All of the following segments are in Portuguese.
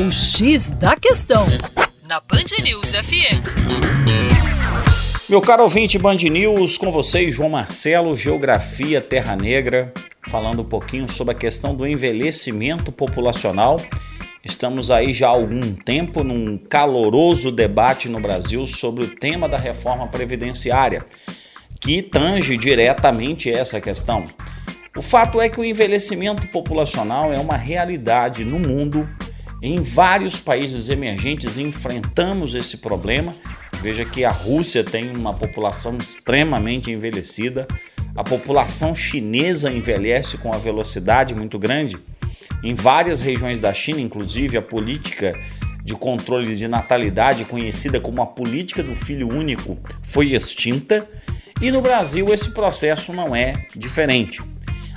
O X da Questão, na Band News FM. Meu caro ouvinte Band News, com vocês, João Marcelo, Geografia Terra Negra, falando um pouquinho sobre a questão do envelhecimento populacional. Estamos aí já há algum tempo num caloroso debate no Brasil sobre o tema da reforma previdenciária, que tange diretamente essa questão. O fato é que o envelhecimento populacional é uma realidade no mundo em vários países emergentes enfrentamos esse problema. Veja que a Rússia tem uma população extremamente envelhecida, a população chinesa envelhece com uma velocidade muito grande. Em várias regiões da China, inclusive, a política de controle de natalidade, conhecida como a política do filho único, foi extinta. E no Brasil esse processo não é diferente.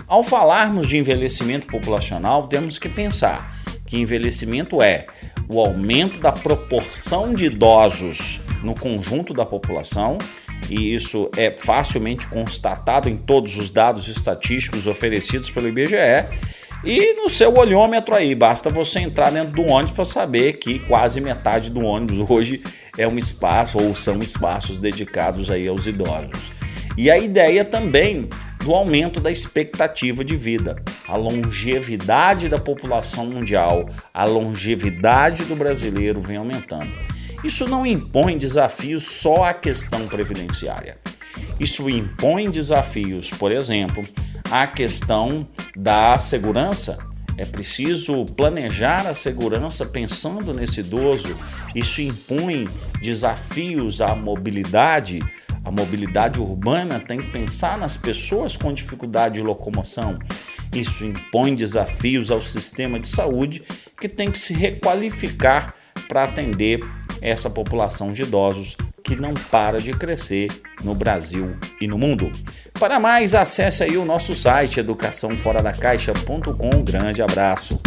Ao falarmos de envelhecimento populacional, temos que pensar que envelhecimento é o aumento da proporção de idosos no conjunto da população, e isso é facilmente constatado em todos os dados estatísticos oferecidos pelo IBGE. E no seu olhômetro aí, basta você entrar dentro do ônibus para saber que quase metade do ônibus hoje é um espaço ou são espaços dedicados aí aos idosos. E a ideia também do aumento da expectativa de vida, a longevidade da população mundial, a longevidade do brasileiro vem aumentando. Isso não impõe desafios só à questão previdenciária. Isso impõe desafios, por exemplo, à questão da segurança. É preciso planejar a segurança pensando nesse idoso. Isso impõe desafios à mobilidade, a mobilidade urbana tem que pensar nas pessoas com dificuldade de locomoção. Isso impõe desafios ao sistema de saúde que tem que se requalificar para atender essa população de idosos que não para de crescer no Brasil e no mundo. Para mais, acesse aí o nosso site educaçãoforadacaixa.com. Um grande abraço.